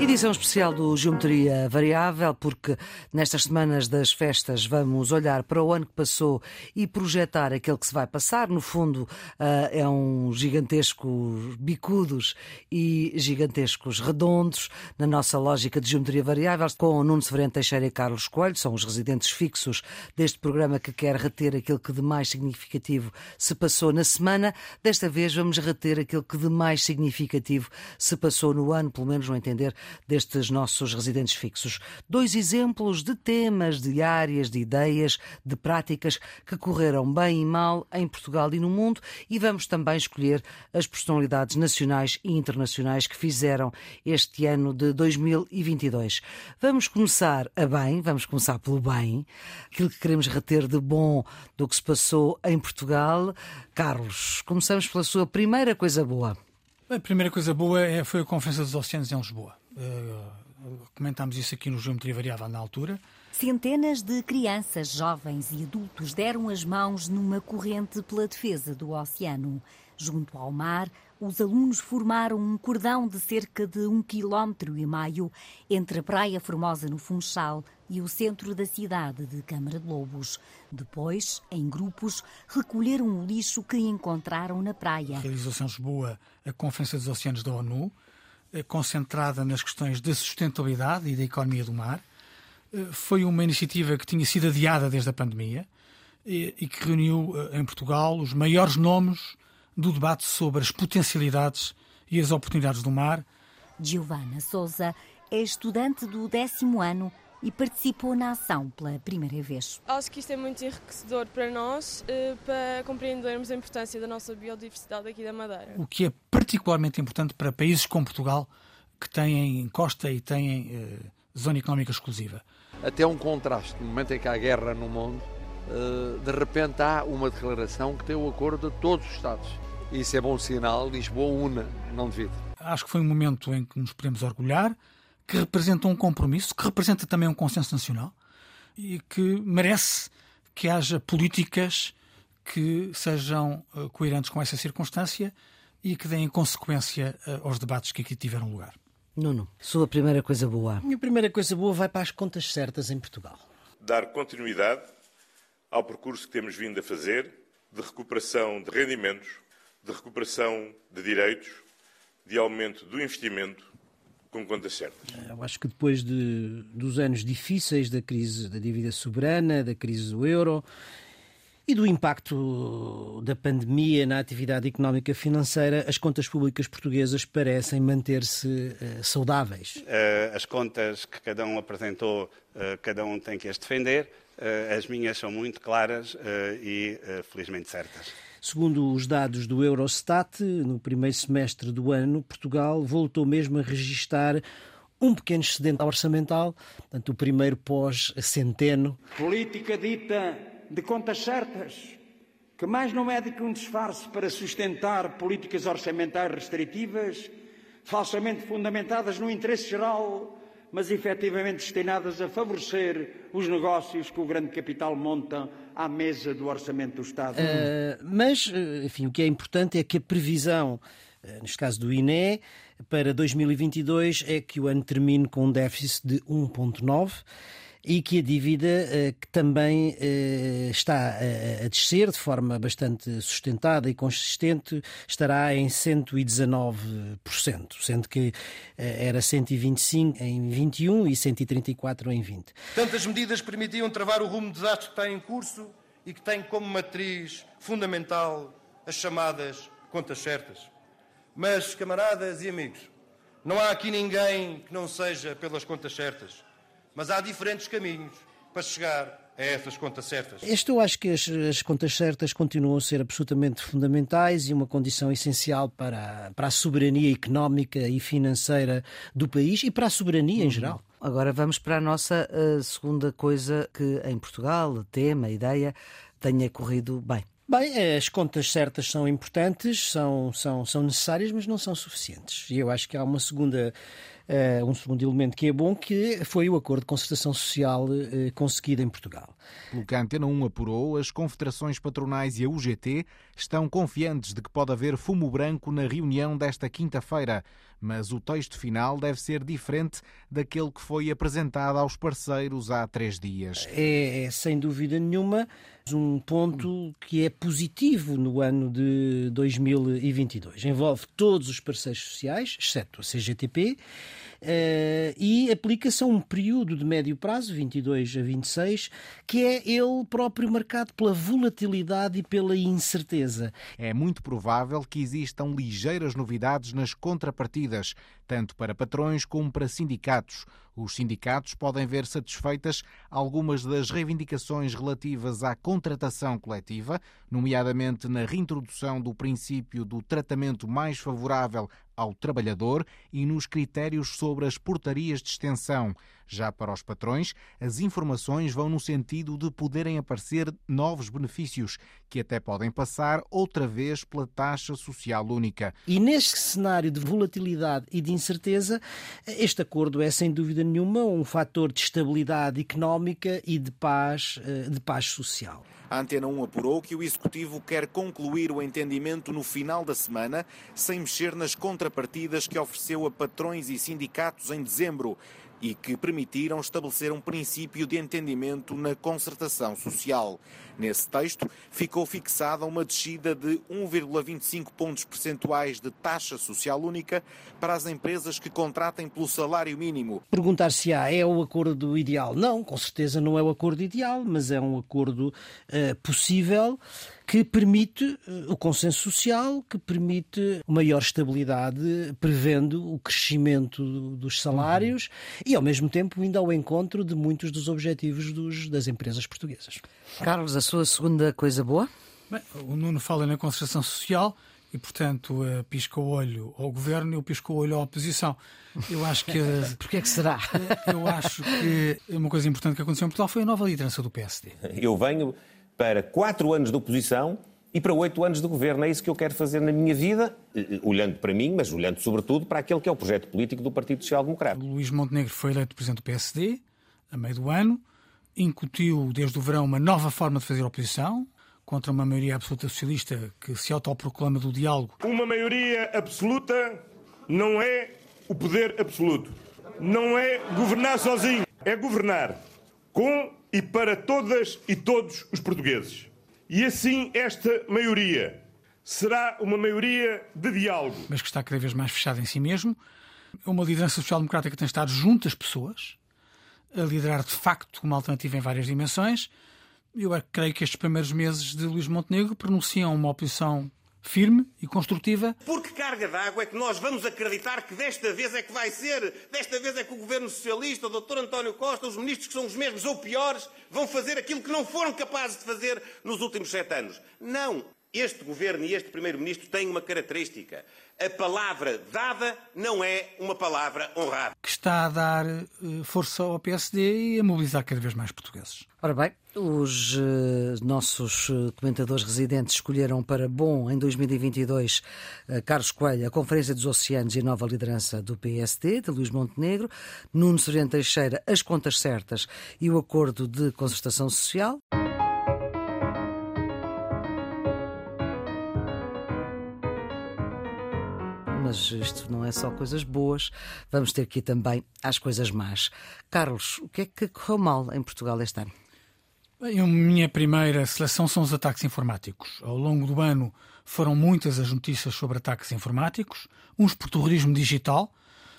Edição especial do Geometria Variável, porque nestas semanas das festas vamos olhar para o ano que passou e projetar aquele que se vai passar. No fundo, eh, é um gigantesco bicudos e gigantescos redondos, na nossa lógica de Geometria Variável, com Nuno Severino Teixeira e Carlos Coelho, são os residentes fixos deste programa que quer reter aquilo que de mais significativo se passou na semana. Desta vez vamos reter aquilo que de mais significativo se passou no ano, pelo menos no entender destes nossos residentes fixos. Dois exemplos de temas, de áreas, de ideias, de práticas que correram bem e mal em Portugal e no mundo e vamos também escolher as personalidades nacionais e internacionais que fizeram este ano de 2022. Vamos começar a bem, vamos começar pelo bem, aquilo que queremos reter de bom do que se passou em Portugal. Carlos, começamos pela sua primeira coisa boa. A primeira coisa boa é, foi a Conferência dos Oceanos em Lisboa. Uh, comentámos isso aqui no Geometria Variável na altura. Centenas de crianças, jovens e adultos deram as mãos numa corrente pela defesa do oceano. Junto ao mar, os alunos formaram um cordão de cerca de um quilómetro e meio entre a Praia Formosa no Funchal e o centro da cidade de Câmara de Lobos. Depois, em grupos, recolheram o lixo que encontraram na praia. Realizou-se em Lisboa a Conferência dos Oceanos da ONU, concentrada nas questões da sustentabilidade e da economia do mar. Eh, foi uma iniciativa que tinha sido adiada desde a pandemia e que reuniu eh, em Portugal os maiores nomes do debate sobre as potencialidades e as oportunidades do mar. Giovana Souza é estudante do décimo ano e participou na ação pela primeira vez. Acho que isto é muito enriquecedor para nós, eh, para compreendermos a importância da nossa biodiversidade aqui da Madeira. O que é particularmente importante para países como Portugal, que têm costa e têm eh, zona económica exclusiva. Até um contraste, no momento em que há guerra no mundo, eh, de repente há uma declaração que tem o acordo de todos os Estados. Isso é bom sinal, Lisboa una, não devido. Acho que foi um momento em que nos podemos orgulhar, que representa um compromisso, que representa também um consenso nacional e que merece que haja políticas que sejam uh, coerentes com essa circunstância e que deem consequência uh, aos debates que aqui tiveram lugar. Nuno, sua primeira coisa boa. A minha primeira coisa boa vai para as contas certas em Portugal. Dar continuidade ao percurso que temos vindo a fazer de recuperação de rendimentos, de recuperação de direitos, de aumento do investimento com contas certas. Eu acho que depois de, dos anos difíceis da crise da dívida soberana, da crise do euro e do impacto da pandemia na atividade económica financeira, as contas públicas portuguesas parecem manter-se uh, saudáveis. Uh, as contas que cada um apresentou, uh, cada um tem que as defender. as minhas são muito claras e felizmente certas. Segundo os dados do Eurostat, no primeiro semestre do ano, Portugal voltou mesmo a registrar um pequeno excedente orçamental, portanto, o primeiro pós-centeno. Política dita de contas certas, que mais não é do que um disfarce para sustentar políticas orçamentais restritivas, falsamente fundamentadas no interesse geral mas efetivamente destinadas a favorecer os negócios que o grande capital monta à mesa do orçamento do Estado. Uh, mas, eh, enfim, o que é importante é que a previsão, uh, neste caso do INE, para 2022 é que o ano termine com um déficit de 1,9 e que a dívida eh, que também eh, está a descer de forma bastante sustentada e consistente estará em 119%, sendo que eh, era 125 em 21 e 134 em 20. Tantas medidas permitiam travar o rumo de desastre que está em curso e que tem como matriz fundamental as chamadas contas certas. Mas, camaradas e amigos, não há aqui ninguém que não seja pelas contas certas. Mas há diferentes caminhos para chegar a essas contas certas. Este eu acho que as, as, contas certas continuam a ser absolutamente fundamentais e uma condição essencial para, para a soberania económica e financeira do país e para a soberania uhum. em geral. Agora vamos para a nossa uh, segunda coisa que em Portugal, tema, ideia, tenha corrido bem. Bem, as contas certas são importantes, são, são, são necessárias, mas não são suficientes. E eu acho que há uma segunda uh, um segundo elemento que é bom, que foi o acordo de concertação social uh, conseguido em Portugal. Pelo que a Antena 1 apurou, as confederações patronais e a UGT estão confiantes de que pode haver fumo branco na reunião desta quinta-feira mas o texto final deve ser diferente daquele que foi apresentado aos parceiros há três dias. É, é sem dúvida nenhuma um ponto que é positivo no ano de 2022. Envolve todos os parceiros sociais, exceto a CGTP, Uh, e aplica-se a um período de médio prazo, 22 a 26, que é ele próprio marcado pela volatilidade e pela incerteza. É muito provável que existam ligeiras novidades nas contrapartidas, tanto para patrões como para sindicatos. Os sindicatos podem ver satisfeitas algumas das reivindicações relativas à contratação coletiva, nomeadamente na reintrodução do princípio do tratamento mais favorável ao trabalhador e nos critérios sobre as portarias de extensão. Já para os patrões, as informações vão no sentido de poderem aparecer novos benefícios, que até podem passar outra vez pela taxa social única. E neste cenário de volatilidade e de incerteza, este acordo é sem dúvida nenhuma um fator de estabilidade económica e de paz, eh, de paz social. A Antena 1 apurou que o Executivo quer concluir o entendimento no final da semana, sem mexer nas contrapartidas que ofereceu a patrões e sindicatos em dezembro e que permitiram estabelecer um princípio de entendimento na concertação social. Nesse texto, ficou fixada uma descida de 1,25 pontos percentuais de taxa social única para as empresas que contratem pelo salário mínimo. Perguntar se há é o acordo ideal? Não, com certeza não é o acordo ideal, mas é um acordo uh, possível que permite eh, o consenso social, que permite maior estabilidade, prevendo o crescimento dos salários uhum. e, ao mesmo tempo, indo ao encontro de muitos dos objetivos dos, das empresas portuguesas. Carlos, a sua segunda coisa boa? Bem, o Nuno fala na concertação social e, portanto, uh, pisca o olho ao governo e eu pisco o olho à oposição. Eu acho que. Uh, Porquê é que será? eu acho que uma coisa importante que aconteceu em Portugal foi a nova liderança do PSD. Eu venho para quatro anos de oposição e para oito anos de governo. É isso que eu quero fazer na minha vida, eh, olhando para mim, mas olhando sobretudo para aquele que é o projeto político do Partido Social Democrata. Luís Montenegro foi eleito presidente do PSD a meio do ano, incutiu desde o verão uma nova forma de fazer oposição contra uma maioria absoluta socialista que se autoproclama do diálogo. Uma maioria absoluta não é o poder absoluto. Não é governar sozinho, é governar com e para todas e todos os portugueses. E assim esta maioria será uma maioria de diálogo. Mas que está cada vez mais fechada em si mesmo. É uma liderança social-democrata que tem estado junto às pessoas, a liderar de facto uma alternativa em várias dimensões. Eu creio que estes primeiros meses de Luís Montenegro pronunciam uma oposição firme e construtiva. Por que carga d'água é que nós vamos acreditar que desta vez é que vai ser? Desta vez é que o governo socialista, o Dr. António Costa, os ministros que são os mesmos ou piores, vão fazer aquilo que não foram capazes de fazer nos últimos sete anos? Não. Este governo e este primeiro-ministro têm uma característica. A palavra dada não é uma palavra honrada. Que está a dar eh, força ao PSD e a mobilizar cada vez mais portugueses. Ora bem, os uh, nossos eh, comentadores residentes escolheram para bom em 2022 uh, Carlos Coelho, a Conferência dos Oceanos e a nova liderança do PSD, de Luís Montenegro, Nuno Soriano Teixeira, as contas certas e o acordo de concertação social. Mas isto não é só coisas boas, vamos ter aqui também as coisas más. Carlos, o que é que correu mal em Portugal este ano? Bem, a minha primeira seleção são os ataques informáticos. Ao longo do ano foram muitas as notícias sobre ataques informáticos, uns por terrorismo digital,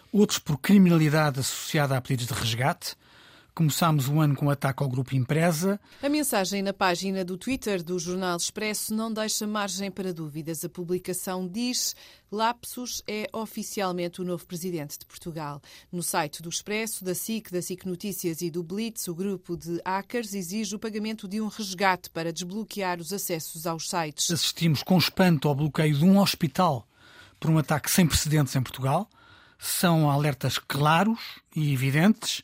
outros por criminalidade associada a pedidos de resgate, Começámos o ano com um ataque ao grupo Empresa. A mensagem na página do Twitter do Jornal Expresso não deixa margem para dúvidas. A publicação diz Lapsus é oficialmente o novo presidente de Portugal. No site do Expresso, da SIC, da SIC Notícias e do Blitz, o grupo de hackers exige o pagamento de um resgate para desbloquear os acessos aos sites. Assistimos com espanto ao bloqueio de um hospital por um ataque sem precedentes em Portugal. São alertas claros e evidentes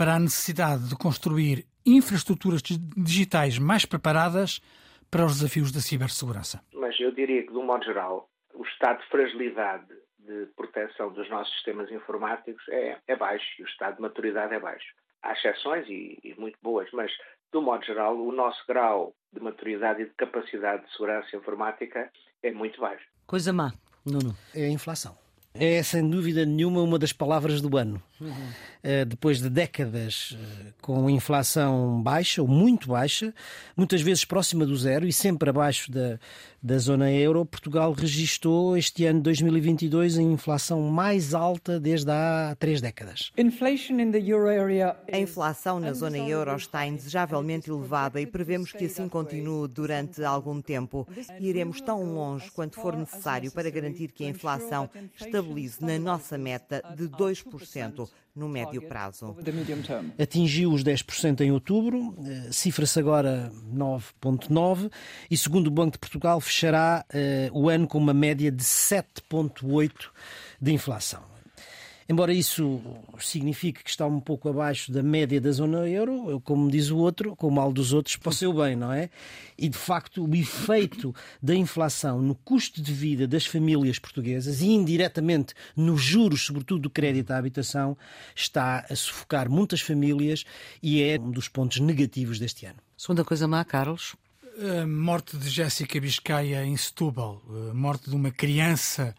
para a necessidade de construir infraestruturas digitais mais preparadas para os desafios da cibersegurança. Mas eu diria que, de um modo geral, o estado de fragilidade de proteção dos nossos sistemas informáticos é, é baixo e o estado de maturidade é baixo. Há exceções e, e muito boas, mas, do modo geral, o nosso grau de maturidade e de capacidade de segurança informática é muito baixo. Coisa má, Nuno. É a inflação. É sem dúvida nenhuma uma das palavras do ano. Uhum. Uh, depois de décadas uh, com inflação baixa ou muito baixa, muitas vezes próxima do zero e sempre abaixo da, da zona euro, Portugal registrou este ano 2022 a inflação mais alta desde há três décadas. A inflação na zona euro está indesejavelmente elevada e prevemos que assim continue durante algum tempo. Iremos tão longe quanto for necessário para garantir que a inflação estabilize na nossa meta de 2% no médio prazo. Atingiu os 10% em outubro, eh, cifra-se agora 9,9% e, segundo o Banco de Portugal, fechará uh, o ano com uma média de 7,8% de inflação. Embora isso signifique que está um pouco abaixo da média da zona euro, como diz o outro, com o mal dos outros, para o seu bem, não é? E de facto, o efeito da inflação no custo de vida das famílias portuguesas e indiretamente nos juros, sobretudo do crédito à habitação, está a sufocar muitas famílias e é um dos pontos negativos deste ano. Segunda coisa má, Carlos. A morte de Jéssica Biscaia em Setúbal, a morte de uma criança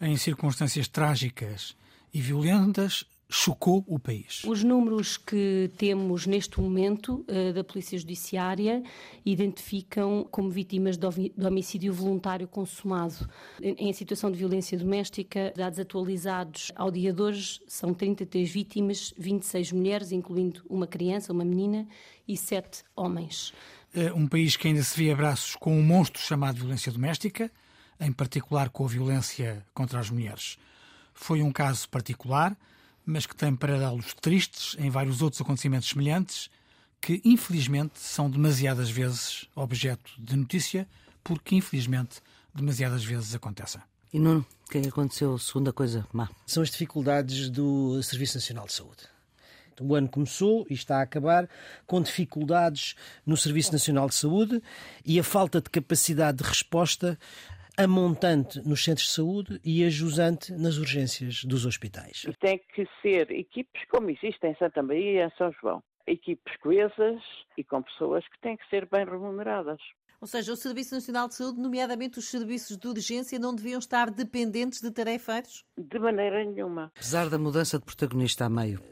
em circunstâncias trágicas e violentas chocou o país. Os números que temos neste momento uh, da Polícia Judiciária identificam como vítimas de homicídio voluntário consumado. Em, em, situação de violência doméstica, dados atualizados ao dia de hoje, são 33 vítimas, 26 mulheres, incluindo uma criança, uma menina, e 7 homens. Uh, um país que ainda se vê abraços com um monstro chamado violência doméstica, em particular com a violência contra as mulheres. Foi um caso particular, mas que tem paralelos tristes em vários outros acontecimentos semelhantes que, infelizmente, são demasiadas vezes objeto de notícia, porque, infelizmente, demasiadas vezes acontecem. E Nuno, o que é que aconteceu? Segunda coisa má. São as dificuldades do Serviço Nacional de Saúde. O ano começou e está a acabar com dificuldades no Serviço Nacional de Saúde e a falta de capacidade de resposta a montante nos centros de saúde e a jusante nas urgências dos hospitais. Tem que ser equipes como existe em Santa Maria e em São João. Equipes coesas e com pessoas que têm que ser bem remuneradas. Ou seja, o Serviço Nacional de Saúde, nomeadamente os serviços de urgência, não deviam estar dependentes de tarefeiros? De maneira nenhuma. Apesar da mudança de protagonista a meio.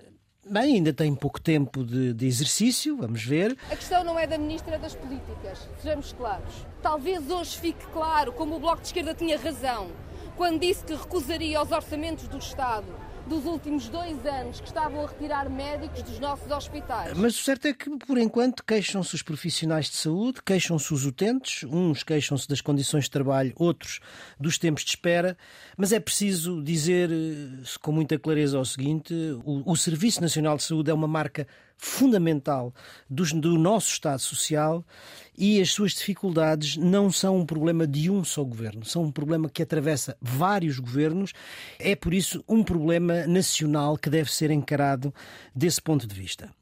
Bem, ainda tem pouco tempo de, de, exercício, vamos ver. A questão não é da Ministra das Políticas, sejamos claros. Talvez hoje fique claro como o Bloco de Esquerda tinha razão quando disse que recusaria os orçamentos do Estado dos últimos dois anos que estavam a retirar médicos dos nossos hospitais. Mas o certo é que, por enquanto, queixam-se os profissionais de saúde, queixam-se os utentes, uns queixam-se das condições de trabalho, outros dos tempos de espera, mas é preciso dizer eh, com muita clareza o seguinte: o, o Serviço Nacional de Saúde é uma marca fundamental do, do, nosso Estado Social e as suas dificuldades não são um problema de um só governo, são um problema que atravessa vários governos. É, por isso, um problema nacional que deve ser encarado desse ponto de vista.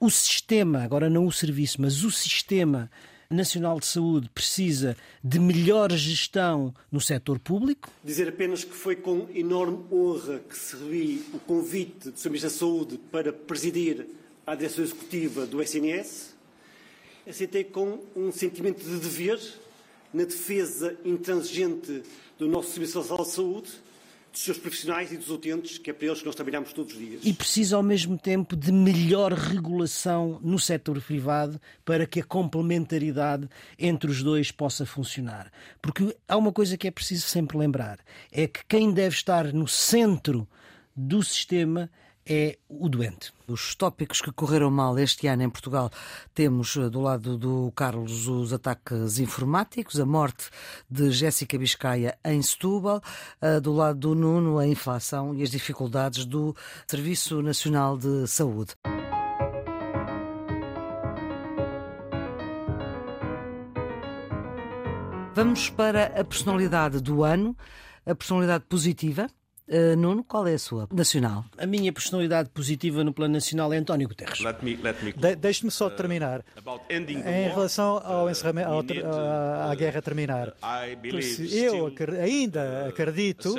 O sistema, agora não o serviço, mas o sistema Nacional de Saúde precisa de melhor gestão no setor público? Dizer apenas que foi com enorme honra que recebi o convite do Sr. Ministro da Saúde para presidir à direção executiva do SNS, aceitei com um sentimento de dever na defesa intransigente do nosso Serviço Nacional de Saúde, dos seus profissionais e dos utentes, que é para eles que nós trabalhamos todos os dias. E precisa ao mesmo tempo de melhor regulação no setor privado para que a complementaridade entre os dois possa funcionar. Porque há uma coisa que é preciso sempre lembrar: é que quem deve estar no centro do sistema é o doente. Os tópicos que correram mal este ano em Portugal temos eh, do lado do Carlos os ataques informáticos, a morte de Jéssica Biscaia em Setúbal, eh, do lado do Nuno a inflação e as dificuldades do Serviço Nacional de Saúde. Vamos para a personalidade do ano, a personalidade positiva, Uh, Nuno, qual é a sua nacional? A minha personalidade positiva no plano nacional é António Guterres. Let me, let me... De Deixe-me só terminar. em relação ao encerramento, ao, à guerra terminar, eu ainda acredito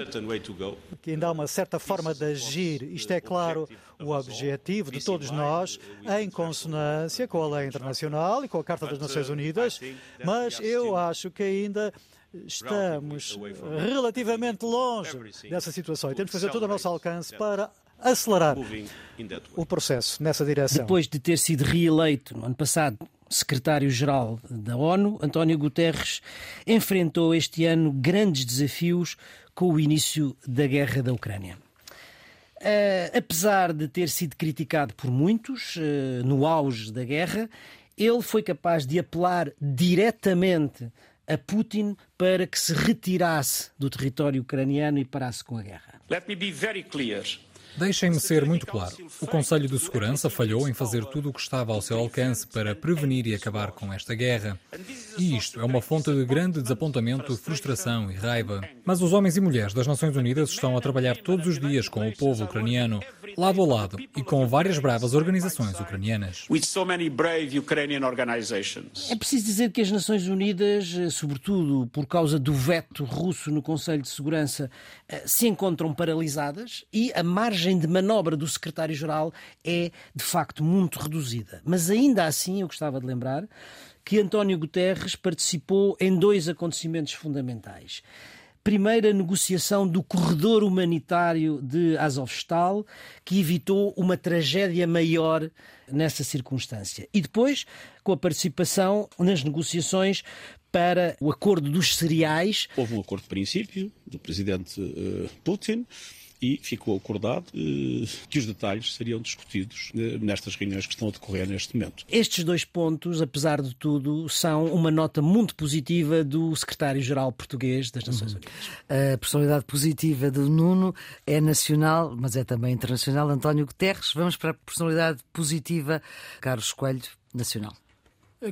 que ainda há uma certa forma de agir. Isto é claro o objetivo de todos nós, em consonância com a lei internacional e com a Carta das Nações Unidas, mas eu acho que ainda estamos relativamente longe dessa situação. E temos que fazer todo o nosso alcance para acelerar o processo nessa direção. Depois de ter sido reeleito no ano passado secretário-geral da ONU, António Guterres enfrentou este ano grandes desafios com o início da guerra da Ucrânia. Uh, apesar de ter sido criticado por muitos uh, no auge da guerra, ele foi capaz de apelar diretamente a Putin para que se retirasse do território ucraniano e parasse com a guerra. Let me be very clear. Deixem-me ser muito claro. O Conselho de Segurança falhou em fazer tudo o que estava ao seu alcance para prevenir e acabar com esta guerra. E isto é uma fonte de grande desapontamento, frustração e raiva. Mas os homens e mulheres das Nações Unidas estão a trabalhar todos os dias com o povo ucraniano, lado a lado, e com várias bravas organizações ucranianas. É preciso dizer que as Nações Unidas, eh, sobretudo por causa do veto russo no Conselho de Segurança, eh, se encontram paralisadas e a margem margem de manobra do secretário-geral é, de facto, muito reduzida. Mas ainda assim, eu gostava de lembrar que António Guterres participou em dois acontecimentos fundamentais. Primeiro, a negociação do corredor humanitário de Azovstal, que evitou uma tragédia maior nessa circunstância. E depois, com a participação nas negociações para o acordo dos cereais. Houve um acordo de princípio do presidente uh, Putin e ficou acordado eh, que os detalhes seriam discutidos eh, nestas reuniões que estão a decorrer neste momento. Estes dois pontos, apesar de tudo, são uma nota muito positiva do secretário-geral português das Nações uhum. Unidas. A personalidade positiva do Nuno é nacional, mas é também internacional. António Guterres. Vamos para a personalidade positiva, Carlos Coelho, nacional.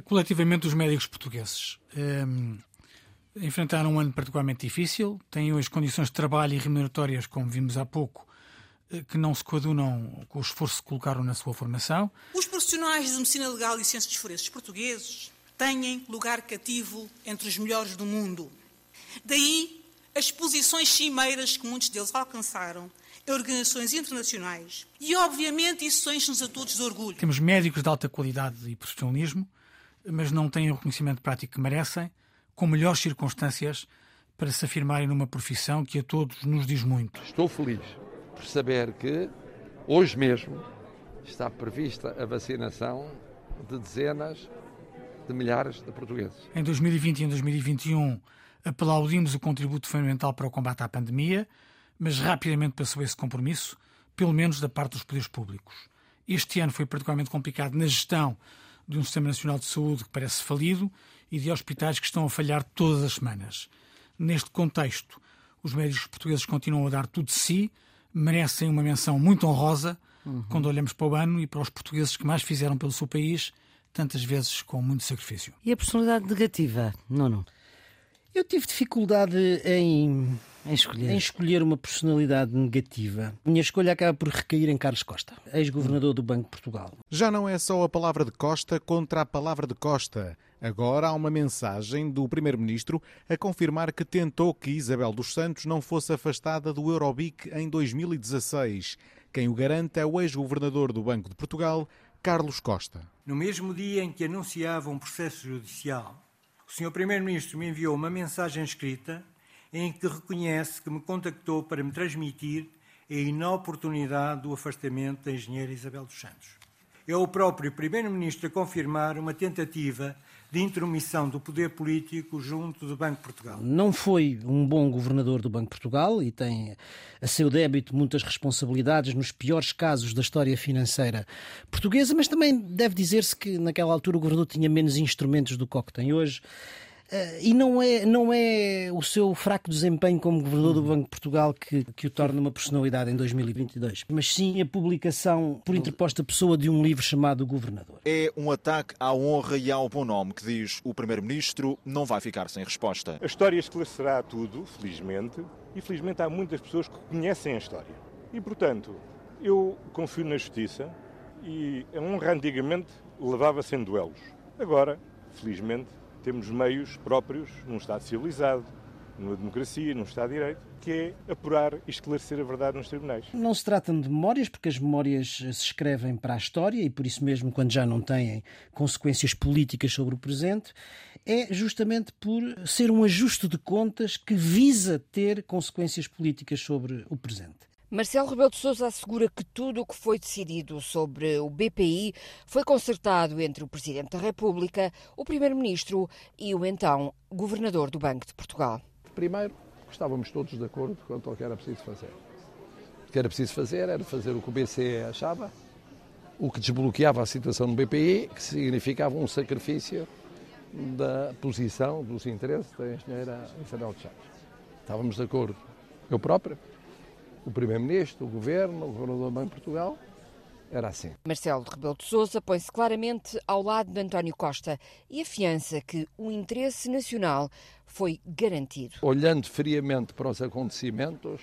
Coletivamente, os médicos portugueses. Ehm, enfrentaram um ano particularmente difícil, têm hoje condições de trabalho e remuneratórias, como vimos há pouco, eh, que não se coadunam com o esforço que colocaram na sua formação. Os profissionais de medicina legal e ciências forenses portugueses têm lugar cativo entre os melhores do mundo. Daí as posições cimeiras que muitos deles alcançaram em organizações internacionais. E, obviamente, isso enche-nos a todos de orgulho. Temos médicos de alta qualidade e profissionalismo, mas não têm o reconhecimento prático que merecem com melhores circunstâncias para se afirmarem numa profissão que a todos nos diz muito. Estou feliz por saber que hoje mesmo está prevista a vacinação de dezenas de milhares de portugueses. Em 2020 e em 2021 aplaudimos o contributo fundamental para o combate à pandemia, mas rapidamente passou esse compromisso, pelo menos da parte dos poderes públicos. Este ano foi particularmente complicado na gestão de um Sistema Nacional de Saúde que parece falido e de hospitais que estão a falhar todas as semanas. Neste contexto, os médicos portugueses continuam a dar tudo de si, merecem uma menção muito honrosa uhum. quando olhamos para o ano e para os portugueses que mais fizeram pelo seu país, tantas vezes com muito sacrifício. E a personalidade negativa, Nuno? Eu tive dificuldade em em escolher. em escolher uma personalidade negativa. Minha escolha acaba por recair em Carlos Costa, ex-governador do Banco de Portugal. Já não é só a palavra de Costa contra a palavra de Costa. Agora há uma mensagem do Primeiro-Ministro a confirmar que tentou que Isabel dos Santos não fosse afastada do Eurobic em 2016. Quem o garante é o ex-governador do Banco de Portugal, Carlos Costa. No mesmo dia em que anunciava um processo judicial, o Sr. Primeiro-Ministro me enviou uma mensagem escrita em que reconhece que me contactou para me transmitir a inoportunidade do afastamento da engenheira Isabel dos Santos. É o próprio Primeiro-Ministro a confirmar uma tentativa de intromissão do poder político junto do Banco de Portugal. Não foi um bom governador do Banco de Portugal e tem a seu débito muitas responsabilidades nos piores casos da história financeira portuguesa, mas também deve dizer-se que naquela altura o governador tinha menos instrumentos do que o que tem hoje. Uh, e não é, não é o seu fraco desempenho como governador do Banco de Portugal que, que o torna uma personalidade em 2022, mas sim a publicação por interposta pessoa de um livro chamado Governador. É um ataque à honra e ao bom nome que diz o Primeiro-Ministro não vai ficar sem resposta. A história esclarecerá tudo, felizmente, e felizmente há muitas pessoas que conhecem a história. E, portanto, eu confio na justiça e a honra antigamente levava-se em duelos. Agora, felizmente, temos meios próprios num Estado civilizado, numa democracia, num Estado de Direito, que é apurar e esclarecer a verdade nos tribunais. Não se trata de memórias, porque as memórias se escrevem para a história e por isso mesmo, quando já não têm consequências políticas sobre o presente, é justamente por ser um ajuste de contas que visa ter consequências políticas sobre o presente. Marcelo Rebelo de Sousa assegura que tudo o que foi decidido sobre o BPI foi concertado entre o Presidente da República, o Primeiro-Ministro e o então Governador do Banco de Portugal. Primeiro, estávamos todos de acordo quanto ao que era preciso fazer. O que era preciso fazer era fazer o que o BCE achava, o que desbloqueava a situação no BPI, que significava um sacrifício da posição, dos interesses da engenheira Isabel de Chaves. Estávamos de acordo. Eu próprio, o Primeiro-Ministro, o Governo, o Governador do Banco de Portugal, era assim. Marcelo de Rebelo de Sousa põe-se claramente ao lado de António Costa e afiança que o interesse nacional foi garantido. Olhando friamente para os acontecimentos,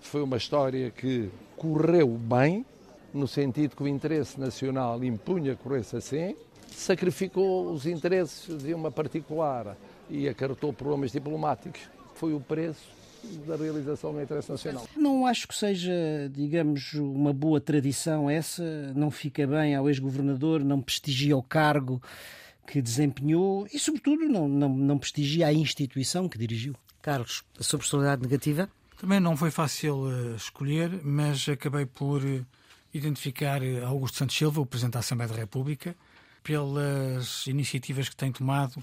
foi uma história que correu bem, no sentido que o interesse nacional impunha que corresse assim, sacrificou os interesses de uma particular e acarretou problemas diplomáticos. Foi o preço da realização do interesse nacional. Não acho que seja, digamos, uma boa tradição essa, não fica bem ao ex-governador, não prestigia o cargo que desempenhou e, sobretudo, não, não, não prestigia a instituição que dirigiu. Carlos, a sua personalidade negativa? Também não foi fácil uh, escolher, mas acabei por uh, identificar uh, Augusto Santos Silva, o Presidente da Assembleia da República, pelas iniciativas que tem tomado eh,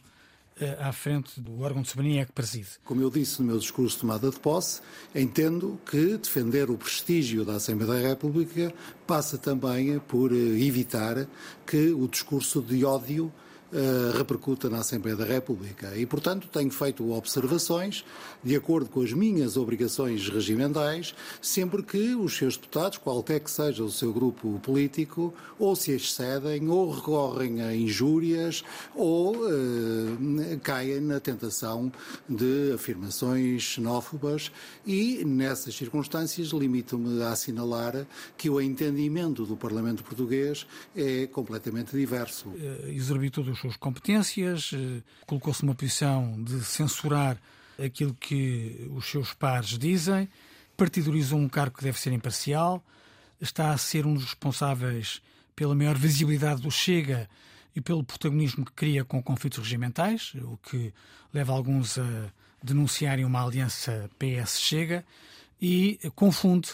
à frente do órgão de soberania que preside. Como eu disse no meu discurso de tomada de posse, entendo que defender o prestígio da Assembleia da República passa também por eh, evitar que o discurso de ódio uh, repercuta na Assembleia da República. E, portanto, tenho feito observações de acordo com as minhas obrigações regimentais, sempre que os seus deputados, qualquer que seja o seu grupo político, ou se excedem, ou recorrem a injúrias, ou uh, caem na tentação de afirmações xenófobas e, nessas circunstâncias, limito-me a assinalar que o entendimento do Parlamento português é completamente diverso. Uh, exorbitou dos suas competências, eh, colocou-se numa posição de censurar aquilo que os seus pares dizem, partidorizou um cargo que deve ser imparcial, está a ser um dos responsáveis pela maior visibilidade do Chega e pelo protagonismo que cria com conflitos regimentais, o que leva alguns a denunciarem uma aliança PS-Chega e confunde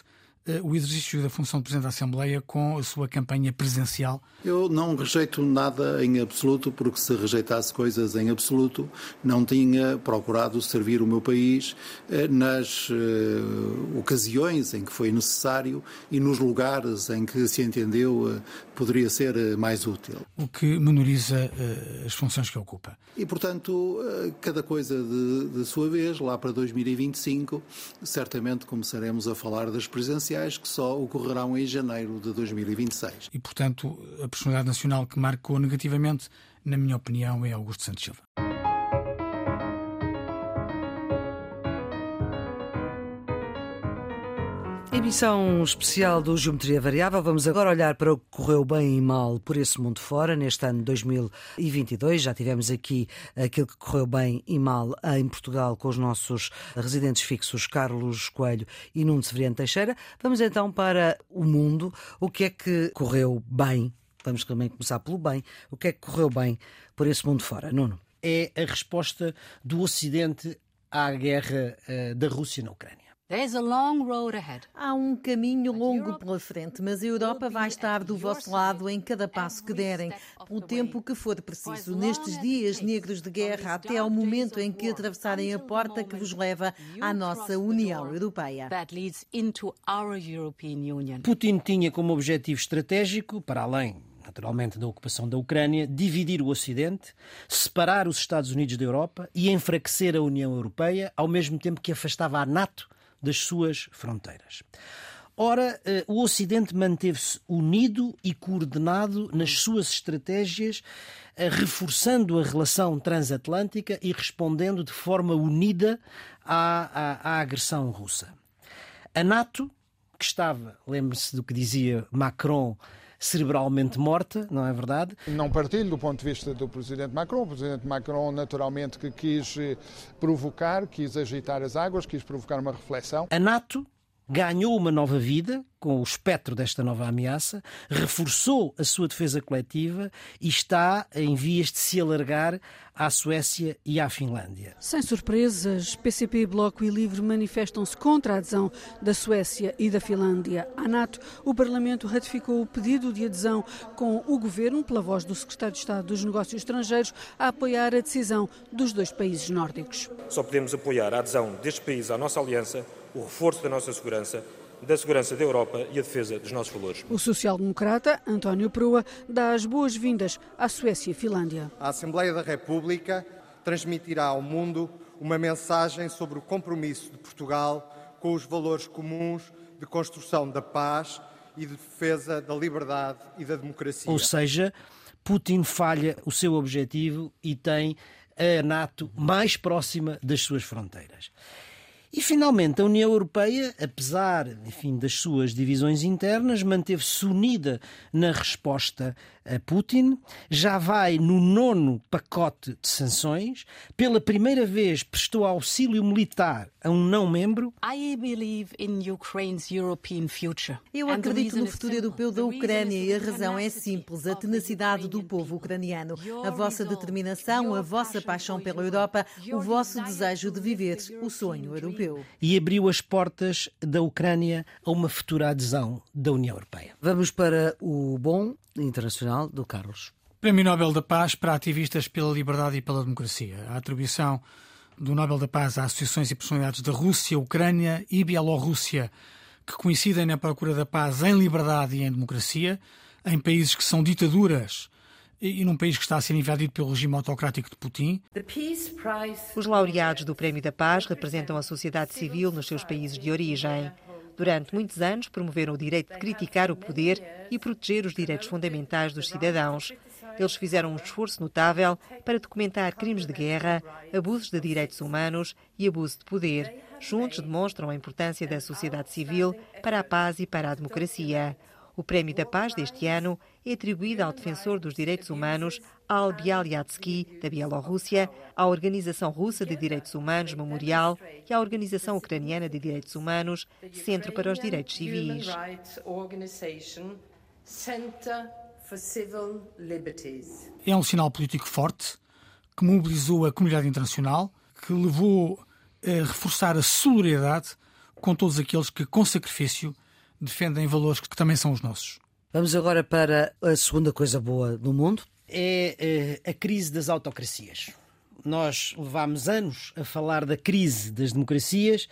o exercício da função de Presidente da Assembleia com a sua campanha presidencial? Eu não rejeito nada em absoluto, porque se rejeitasse coisas em absoluto, não tinha procurado servir o meu país eh, nas uh, ocasiões em que foi necessário e nos lugares em que se entendeu uh, poderia ser mais útil. O que menoriza as funções que ocupa. E, portanto, cada coisa de, de sua vez, lá para 2025, certamente começaremos a falar das presenciais que só ocorrerão em janeiro de 2026. E, portanto, a personalidade nacional que marcou negativamente, na minha opinião, é Augusto Santos Silva. Emissão especial do Geometria Variável. Vamos agora olhar para o que correu bem e mal por esse mundo fora neste ano 2022. Já tivemos aqui aquilo que correu bem e mal em Portugal com os nossos residentes fixos Carlos Coelho e Nuno Severiano Teixeira. Vamos então para o mundo. O que é que correu bem? Vamos também começar pelo bem. O que é que correu bem por esse mundo fora? Nuno? É a resposta do Ocidente à guerra uh, da Rússia na Ucrânia. Há um caminho longo pela frente, mas a Europa vai estar do vosso lado em cada passo que derem, pelo tempo que for preciso, nestes dias negros de guerra, até ao momento em que atravessarem a porta que vos leva à nossa União Europeia. Putin tinha como objetivo estratégico, para além naturalmente da ocupação da Ucrânia, dividir o Ocidente, separar os Estados Unidos da Europa e enfraquecer a União Europeia, ao mesmo tempo que afastava a NATO das suas fronteiras. Ora, eh, o Ocidente manteve-se unido e coordenado nas suas estratégias, eh, reforçando a relação transatlântica e respondendo de forma unida à, à, à agressão russa. A NATO, que estava, lembre-se do que dizia Macron, cerebralmente morta, não é verdade? Não partilho do ponto de vista do Presidente Macron. O Presidente Macron, naturalmente, que quis eh, provocar, quis agitar as águas, quis provocar uma reflexão. A NATO ganhou uma nova vida com o espectro desta nova ameaça, reforçou a sua defesa coletiva e está em vias de se alargar à Suécia e à Finlândia. Sem surpresas, PCP, Bloco e Livre manifestam-se contra a adesão da Suécia e da Finlândia à NATO. O Parlamento ratificou o pedido de adesão com o Governo, pela voz do Secretário de Estado dos Negócios Estrangeiros, a apoiar a decisão dos dois países nórdicos. Só podemos apoiar a adesão deste país à nossa aliança o reforço da nossa segurança, da segurança da Europa e a defesa dos nossos valores. O social-democrata António Proa dá as boas-vindas à Suécia e Finlândia. A Assembleia da República transmitirá ao mundo uma mensagem sobre o compromisso de Portugal com os valores comuns de construção da paz e de defesa da liberdade e da democracia. Ou seja, Putin falha o seu objetivo e tem a NATO mais próxima das suas fronteiras. E finalmente a União Europeia, apesar enfim, das suas divisões internas, manteve-se unida na resposta a Putin, já vai no nono pacote de sanções, pela primeira vez prestou auxílio militar a um não-membro. Eu acredito no futuro europeu da Ucrânia e a razão é simples: a tenacidade do povo ucraniano, a vossa determinação, a vossa paixão pela Europa, o vosso desejo de viver o sonho europeu. E abriu as portas da Ucrânia a uma futura adesão da União Europeia. Vamos para o bom internacional do Carlos. Prémio Nobel da Paz para ativistas pela liberdade e pela democracia. A atribuição do Nobel da Paz a associações e personalidades da Rússia, Ucrânia e Bielorrússia que coincidem na procura da paz em liberdade e em democracia, em países que são ditaduras e num país que está a ser invadido pelo regime autocrático de Putin. Os laureados do Prémio da Paz representam a sociedade civil nos seus países de origem. Durante muitos anos, promoveram o direito de criticar o poder e proteger os direitos fundamentais dos cidadãos. Eles fizeram um esforço notável para documentar crimes de guerra, abusos de direitos humanos e abuso de poder. Juntos demonstram a importância da sociedade civil para a paz e para a democracia. O Prémio da Paz deste ano é atribuído ao defensor dos direitos humanos Al Bialyatsky, da Bielorrússia, à Organização Russa de Direitos Humanos Memorial e à Organização Ucraniana de Direitos Humanos Centro para os Direitos Civis. É um sinal político forte que mobilizou a comunidade internacional, que levou a reforçar a solidariedade com todos aqueles que, com sacrifício, defendem valores que também são os nossos. Vamos agora para a segunda coisa boa do mundo. É, é a crise das autocracias. Nós levámos anos a falar da crise das democracias,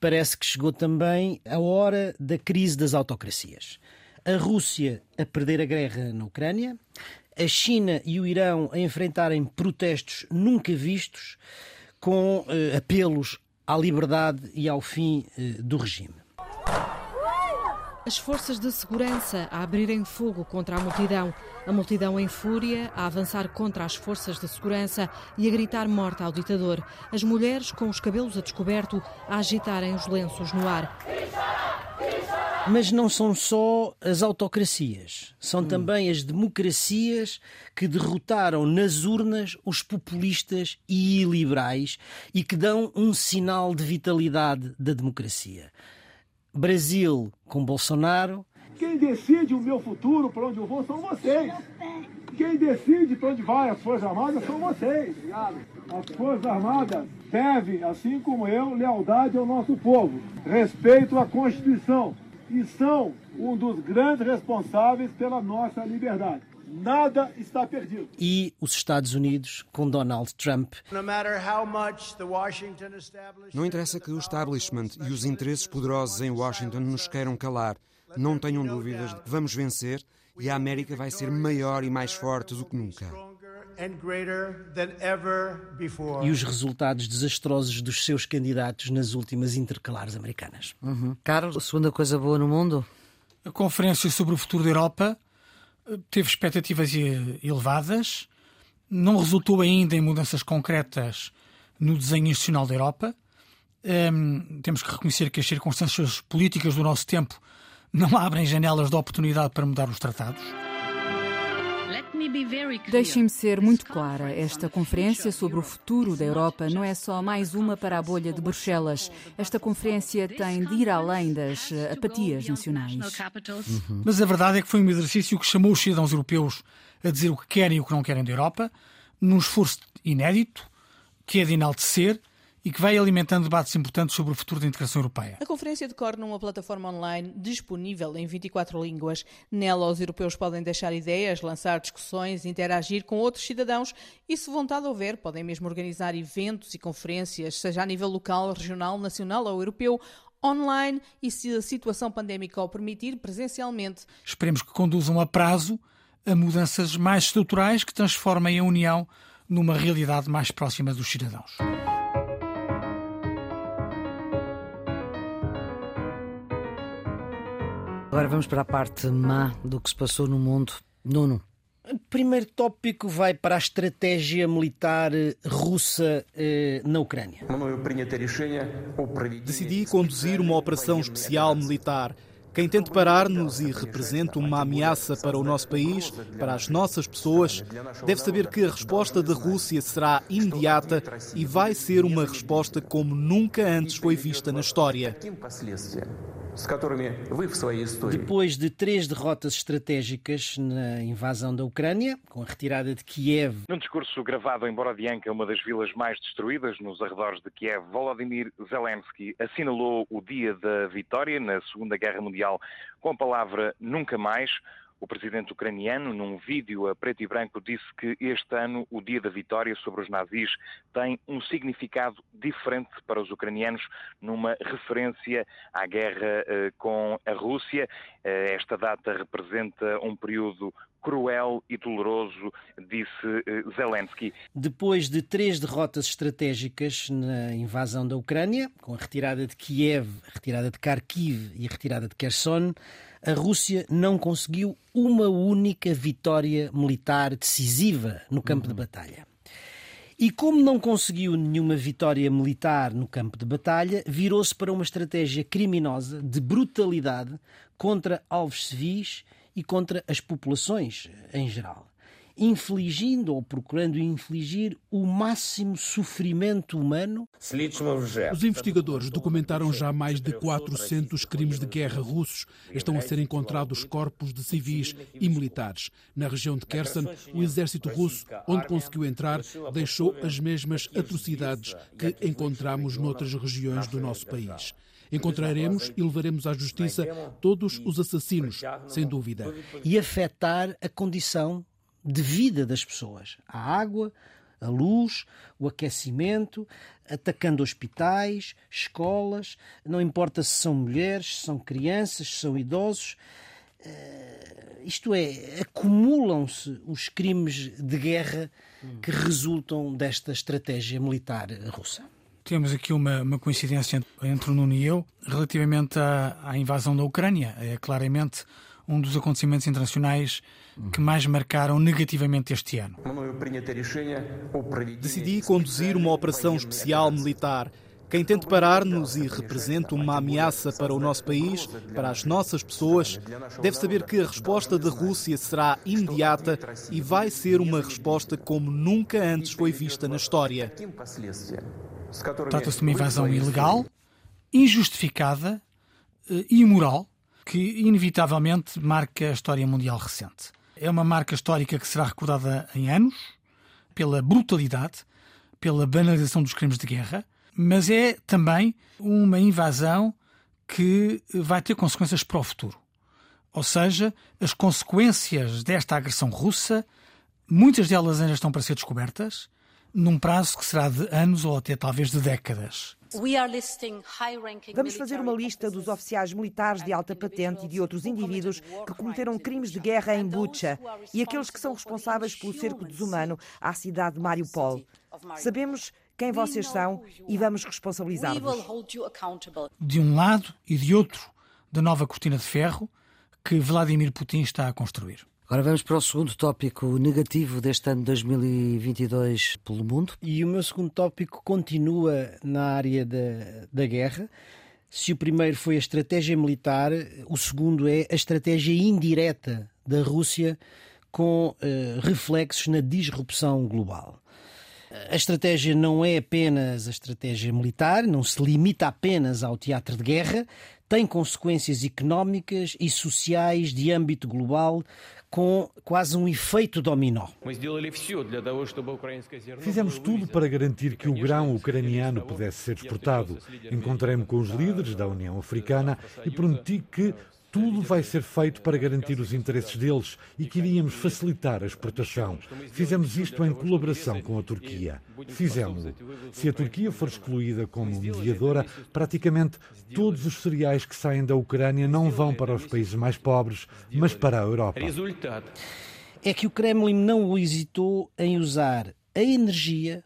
parece que chegou também a hora da crise das autocracias. A Rússia a perder a guerra na Ucrânia, a China e o Irão a enfrentarem protestos nunca vistos, com eh, apelos à liberdade e ao fim eh, do regime. As forças de segurança a abrirem fogo contra a multidão. A multidão em fúria a avançar contra as forças de segurança e a gritar morte ao ditador. As mulheres com os cabelos a descoberto a agitarem os lenços no ar. Mas não são só as autocracias, são hum. também as democracias que derrotaram nas urnas os populistas e iliberais e que dão um sinal de vitalidade da democracia. Brasil com Bolsonaro. Quem decide o meu futuro, para onde eu vou, são vocês. Quem decide para onde vai as Forças Armadas são vocês. As Forças Armadas devem, assim como eu, lealdade ao nosso povo, respeito à Constituição e são um dos grandes responsáveis pela nossa liberdade. Nada está perdido. E os Estados Unidos com Donald Trump. Não interessa que o establishment e os interesses poderosos em Washington nos queiram calar. Não tenham dúvidas de que vamos vencer e a América vai ser maior e mais forte do que nunca. E os resultados desastrosos dos seus candidatos nas últimas intercalares americanas. Uhum. Carlos, a segunda coisa boa no mundo? A Conferência sobre o Futuro da Europa teve expectativas elevadas, não resultou ainda em mudanças concretas no desenho institucional da Europa. Um, temos que reconhecer que as circunstâncias políticas do nosso tempo não abrem janelas de oportunidade para mudar os tratados. Deixem-me ser muito clara. Esta conferência sobre o futuro da Europa não é só mais uma para a bolha de Bruxelas. Esta conferência tem de ir além das eh, apatias nacionais. Uhum. Mas a verdade é que foi um exercício que chamou os cidadãos europeus a dizer o que querem e o que não querem da Europa, num esforço inédito, que é de enaltecer e que vai alimentando debates importantes sobre o futuro da integração europeia. A conferência decorre numa plataforma online disponível em 24 línguas. Nela, os europeus podem deixar ideias, lançar discussões, interagir com outros cidadãos e, se vontade houver, podem mesmo organizar eventos e conferências, seja a nível local, regional, nacional ou europeu, online e, se a situação pandémica o permitir, presencialmente. Esperemos que conduzam a prazo a mudanças mais estruturais que transformem a União numa realidade mais próxima dos cidadãos. Agora vamos para a parte má do que se passou no mundo. Nuno. O primeiro tópico vai para a estratégia militar russa eh, na Ucrânia. Decidi conduzir uma operação especial militar. Quem tente parar-nos e representa uma ameaça para o nosso país, para as nossas pessoas, deve saber que a resposta da Rússia será imediata e vai ser uma resposta como nunca antes foi vista na história. Depois de três derrotas estratégicas na invasão da Ucrânia, com a retirada de Kiev. Num discurso gravado em Borodianka, uma das vilas mais destruídas nos arredores de Kiev, Volodymyr Zelensky assinalou o dia da vitória na Segunda Guerra Mundial com a palavra nunca mais. O presidente ucraniano, num vídeo a preto e branco, disse que este ano, o dia da vitória sobre os nazis, tem um significado diferente para os ucranianos, numa referência à guerra eh, com a Rússia. Eh, esta data representa um período cruel e doloroso, disse eh, Zelensky. Depois de três derrotas estratégicas na invasão da Ucrânia, com a retirada de Kiev, a retirada de Kharkiv e a retirada de Kherson, a Rússia não conseguiu uma única vitória militar decisiva no campo uhum. de batalha. E como não conseguiu nenhuma vitória militar no campo de batalha, virou-se para uma estratégia criminosa de brutalidade contra alvos civis e contra as populações em geral infligindo ou procurando infligir o máximo sofrimento humano. Os investigadores documentaram já mais de 400 crimes de guerra russos. Estão a ser encontrados corpos de civis e militares. Na região de Kherson, o exército russo, onde conseguiu entrar, deixou as mesmas atrocidades que encontramos noutras regiões do nosso país. Encontraremos e levaremos à justiça todos os assassinos, sem dúvida. E afetar a condição de vida das pessoas. A água, a luz, o aquecimento, atacando hospitais, escolas, não importa se são mulheres, se são crianças, se são idosos. Uh, isto é, acumulam-se os crimes de guerra que resultam desta estratégia militar russa. Temos aqui uma, uma coincidência entre o Nuno e eu relativamente à, à invasão da Ucrânia. É claramente um dos acontecimentos internacionais que mais marcaram negativamente este ano. Decidi conduzir uma operação especial militar. Quem tente parar-nos e representa uma ameaça para o nosso país, para as nossas pessoas, deve saber que a resposta da Rússia será imediata e vai ser uma resposta como nunca antes foi vista na história. Trata-se de uma invasão ilegal, injustificada e eh, imoral que inevitavelmente marca a história mundial recente. É uma marca histórica que será recordada em anos pela brutalidade, pela banalização dos crimes de guerra, mas é também uma invasão que vai ter consequências para o futuro. Ou seja, as consequências desta agressão russa, muitas delas ainda estão para ser descobertas, num prazo que será de anos ou até talvez de décadas. Vamos fazer uma lista dos oficiais militares de alta patente e de outros indivíduos que cometeram crimes de guerra em Bucha e aqueles que são responsáveis pelo cerco desumano à cidade de Mariupol. Sabemos quem vocês são e vamos responsabilizar-vos. De um lado e de outro da nova cortina de ferro que Vladimir Putin está a construir. Agora vamos para o segundo tópico negativo deste ano 2022 pelo mundo. E o meu segundo tópico continua na área da, da guerra. Se o primeiro foi a estratégia militar, o segundo é a estratégia indireta da Rússia com uh, reflexos na disrupção global. A estratégia não é apenas a estratégia militar, não se limita apenas ao teatro de guerra, tem consequências económicas e sociais de âmbito global, com quase um efeito dominó. Fizemos tudo para garantir que o grão ucraniano pudesse ser exportado. Encontrei-me com os líderes da União Africana e prometi que tudo vai ser feito para garantir os interesses deles e que iríamos facilitar a exportação. Fizemos isto em colaboração com a Turquia. Fizemos-lo. Se a Turquia for excluída como mediadora, praticamente todos os cereais que saem da Ucrânia não vão para os países mais pobres, mas para a Europa. É que o Kremlin não hesitou em usar a energia,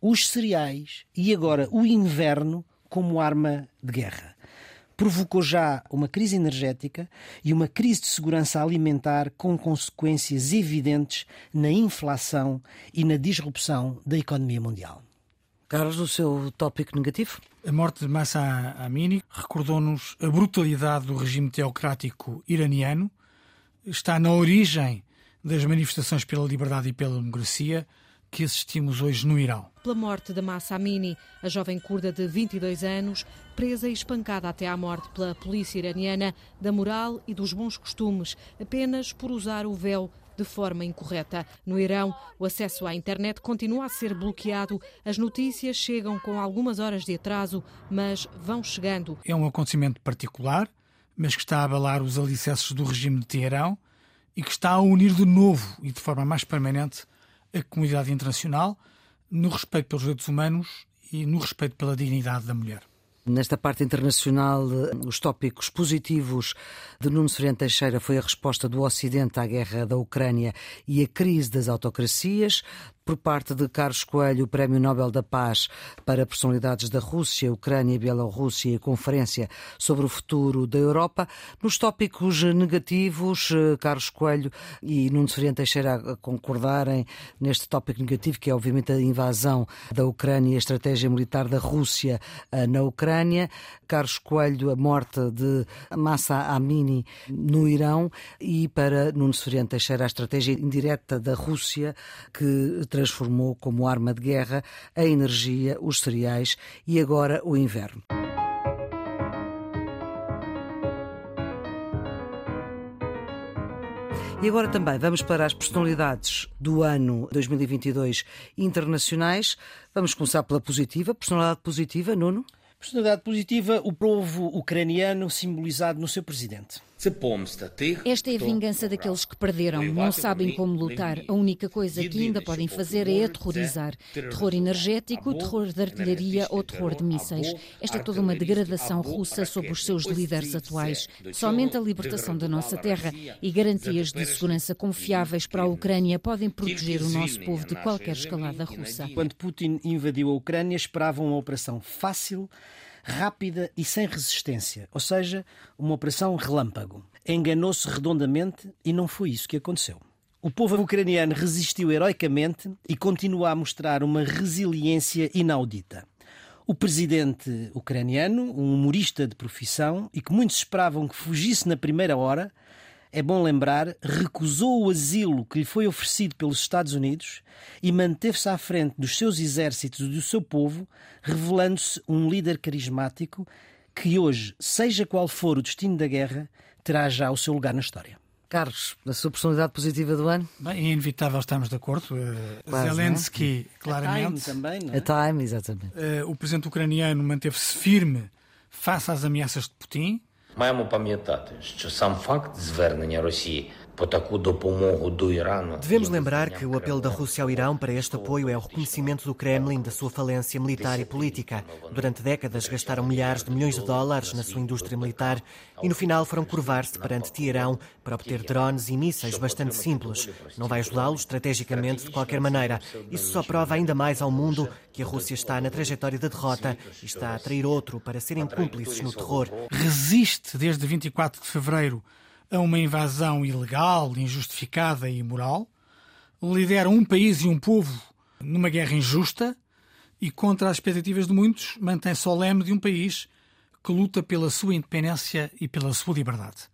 os cereais e agora o inverno como arma de guerra provocou já uma crise energética e uma crise de segurança alimentar com consequências evidentes na inflação e na disrupção da economia mundial. Carlos, o seu tópico negativo? A morte de Massa Amini recordou-nos a brutalidade do regime teocrático iraniano, está na origem das manifestações pela liberdade e pela democracia que assistimos hoje no Irão. Pela morte da Massa Amini, a jovem curda de 22 anos, presa e espancada até à morte pela polícia iraniana da moral e dos bons costumes, apenas por usar o véu de forma incorreta. No Irão, o acesso à internet continua a ser bloqueado. As notícias chegam com algumas horas de atraso, mas vão chegando. É um acontecimento particular, mas que está a abalar os alicerces do regime de Teherão e que está a unir de novo e de forma mais permanente a comunidade internacional no respeito pelos direitos humanos e no respeito pela dignidade da mulher. Nesta parte internacional, os tópicos positivos de Nuno Ferreira Teixeira foi a resposta do Ocidente à guerra da Ucrânia e a crise das autocracias por parte de Carlos Coelho, o Prémio Nobel da Paz para personalidades da Rússia, Ucrânia Bielorrússia e Conferência sobre o Futuro da Europa. Nos tópicos negativos, eh, Carlos Coelho e Nuno Ferreira Teixeira concordarem neste tópico negativo, que é obviamente a invasão da Ucrânia e a estratégia militar da Rússia eh, na Ucrânia. Carlos Coelho, a morte de Massa Amini no Irão e para Nuno Ferreira Teixeira a estratégia indireta da Rússia que transformou como arma de guerra a energia, os cereais e agora o inverno. E agora também vamos para as personalidades do ano 2022 internacionais. Vamos começar pela positiva. Personalidade positiva, Nuno? Personalidade positiva, o povo ucraniano simbolizado no seu presidente. Esta é a vingança daqueles que perderam, não sabem como lutar. A única coisa que ainda podem fazer é aterrorizar. Terror energético, terror de artilharia ou terror de mísseis. Esta é toda uma degradação russa sob os seus líderes atuais. Somente a libertação da nossa terra e garantias de segurança confiáveis para a Ucrânia podem proteger o nosso povo de qualquer escalada russa. Quando Putin invadiu a Ucrânia, esperavam uma operação fácil rápida e sem resistência, ou seja, uma operação relâmpago. Enganou-se redondamente e não foi isso que aconteceu. O povo ucraniano resistiu heroicamente e continua a mostrar uma resiliência inaudita. O presidente ucraniano, um humorista de profissão e que muitos esperavam que fugisse na primeira hora, é bom lembrar, recusou o asilo que lhe foi oferecido pelos Estados Unidos e manteve-se à frente dos seus exércitos e do seu povo, revelando-se um líder carismático que hoje, seja qual for o destino da guerra, terá já o seu lugar na história. Carlos, a sua personalidade positiva do ano? Bem, é inevitável estarmos de acordo. Uh, Quase, Zelensky, é? claramente. A time também, não é? A time, exatamente. Uh, o presidente ucraniano manteve-se firme face às ameaças de Putin Маємо пам'ятати, що сам факт звернення Росії Devemos lembrar que o apelo da Rússia ao Irão para este apoio é o reconhecimento do Kremlin da sua falência militar e política. Durante décadas gastaram milhares de milhões de dólares na sua indústria militar e no final foram curvar-se perante Teherão para obter drones e mísseis bastante simples. Não vai ajudá-los estrategicamente de qualquer maneira. Isso só prova ainda mais ao mundo que a Rússia está na trajetória da derrota e está a atrair outro para serem cúmplices no terror. Resiste desde 24 de fevereiro a uma invasão ilegal, injustificada e imoral, lidera um país e um povo numa guerra injusta e, contra as expectativas de muitos, mantém-se o leme de um país que luta pela sua independência e pela sua liberdade.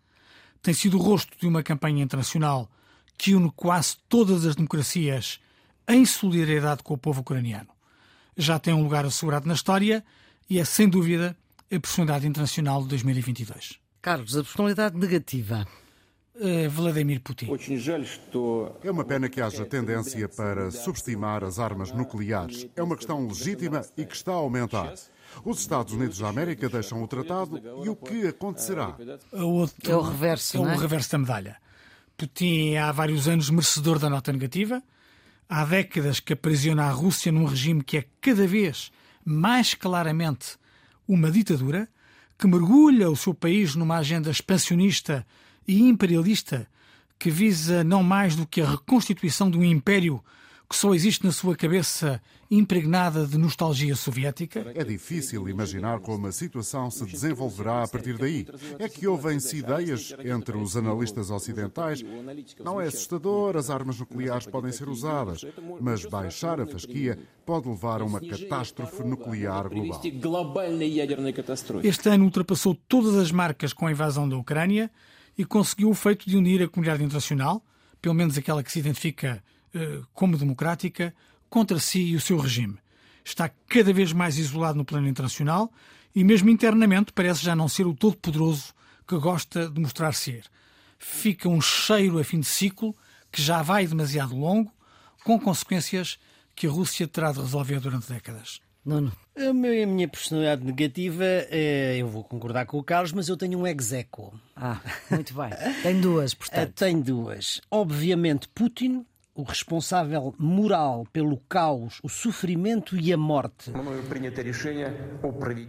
Tem sido o rosto de uma campanha internacional que une quase todas as democracias em solidariedade com o povo ucraniano. Já tem um lugar assegurado na história e é, sem dúvida, a personalidade internacional de 2022. Carlos, a personalidade negativa. Uh, Vladimir Putin. É uma pena que haja tendência para subestimar as armas nucleares. É uma questão legítima e que está a aumentar. Os Estados Unidos da América deixam o tratado e o que acontecerá? Outro, é o reverso, é não é? o reverso da medalha. Putin é há vários anos merecedor da nota negativa. Há décadas que aprisiona a Rússia num regime que é cada vez mais claramente uma ditadura que mergulha o seu país numa agenda expansionista e imperialista que visa não mais do que a reconstituição de um império que só existe na sua cabeça impregnada de nostalgia soviética? É difícil imaginar como a situação se desenvolverá a partir daí. É que ouvem-se ideias entre os analistas ocidentais. Não é assustador, as armas nucleares podem ser usadas, mas baixar a fasquia pode levar a uma catástrofe nuclear global. Este ano ultrapassou todas as marcas com a invasão da Ucrânia e conseguiu o feito de unir a comunidade internacional, pelo menos aquela que se identifica como democrática contra si e o seu regime. Está cada vez mais isolado no plano internacional e, mesmo internamente, parece já não ser o todo-poderoso que gosta de mostrar ser. Fica um cheiro a fim de ciclo que já vai demasiado longo, com consequências que a Rússia terá de resolver durante décadas. Nuno. A minha personalidade negativa, é, eu vou concordar com o Carlos, mas eu tenho um execo. Ah, muito bem. Tem duas, portanto. Tem duas. Obviamente, Putin o responsável moral pelo caos, o sofrimento e a morte.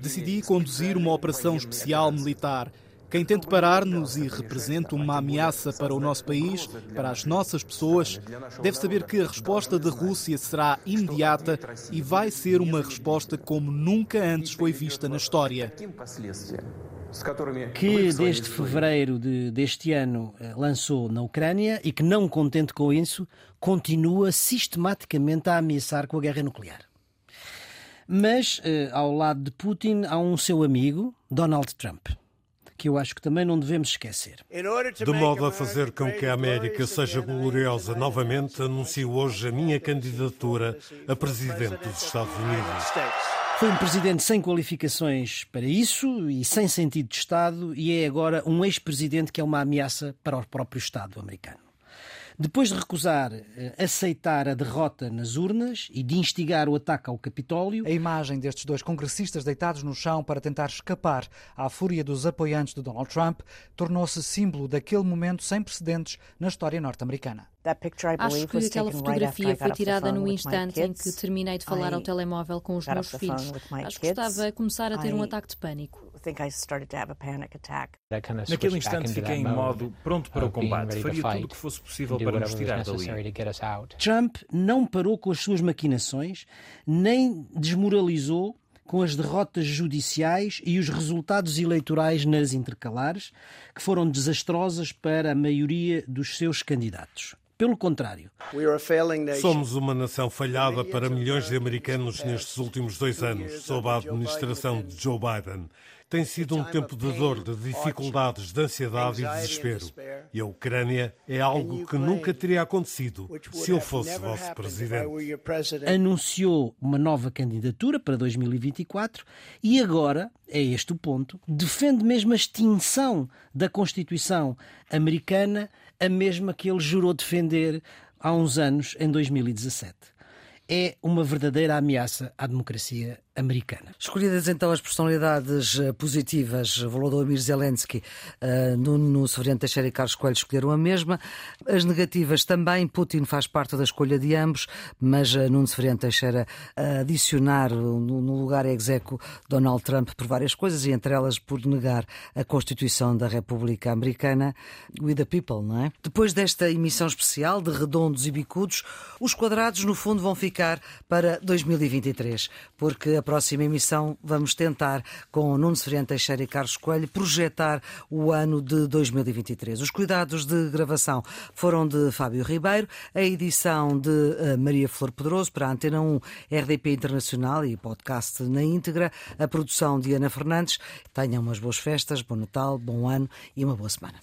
Decidi conduzir uma operação especial militar. Quem tente parar-nos e representa uma ameaça para o nosso país, para as nossas pessoas, deve saber que a resposta da Rússia será imediata e vai ser uma resposta como nunca antes foi vista na história que desde fevereiro de, deste ano eh, lançou na Ucrânia e que, não contente com isso, continua sistematicamente a ameaçar com a guerra nuclear. Mas, eh, ao lado de Putin, há um seu amigo, Donald Trump que eu acho que também não devemos esquecer. De modo a fazer com que a América seja gloriosa novamente, anuncio hoje a minha candidatura a presidente dos Estados Unidos. Foi um presidente sem qualificações para isso e sem sentido de Estado, e é agora um ex-presidente que é uma ameaça para o próprio Estado americano. Depois de recusar eh, aceitar a derrota nas urnas e de instigar o ataque ao Capitólio. A imagem destes dois congressistas deitados no chão para tentar escapar à fúria dos apoiantes de Donald Trump tornou-se símbolo daquele momento sem precedentes na história norte-americana. Acho que aquela fotografia foi tirada no instante em que terminei de falar ao telemóvel com os meus filhos. Acho que estava a começar a ter um ataque de pânico. Naquele instante fiquei em modo pronto para o combate. Faria tudo o que fosse possível para nos tirar dali. Trump não parou com as suas maquinações, nem desmoralizou com as derrotas judiciais e os resultados eleitorais nas intercalares, que foram desastrosas para a maioria dos seus candidatos. Pelo contrário, somos uma nação falhada para milhões de americanos nestes últimos dois anos, sob a administração de Joe Biden. Tem sido um tempo de dor, de dificuldades, de ansiedade e desespero. E a Ucrânia é algo que nunca teria acontecido se eu fosse vosso presidente. Anunciou uma nova candidatura para 2024 e agora, é este o ponto, defende mesmo a extinção da Constituição americana, a mesma que ele jurou defender há uns anos, em 2017 é uma verdadeira ameaça à democracia americana. Escolhidas então as personalidades eh, positivas, Volodymyr Zelensky, uh, Nuno Severiano Teixeira e Carlos Coelho escolheram a mesma. As negativas também, Putin faz parte da escolha de ambos, mas uh, Nuno Severiano Teixeira adicionar no lugar execo Donald Trump por várias coisas e entre elas por negar a Constituição da República Americana, with the people, não é? Depois desta emissão especial de redondos e bicudos, os quadrados no fundo vão ficar para 2023, porque a próxima emissão vamos tentar, com Nuno Severiano Teixeira e Carlos Coelho, projetar o ano de 2023. Os cuidados de gravação foram de Fábio Ribeiro, a edição de eh, Maria Flor Pedroso para a Antena 1, RDP Internacional e podcast na íntegra, a produção de Ana Fernandes. Tenham umas boas festas, bom Natal, bom ano e uma boa semana.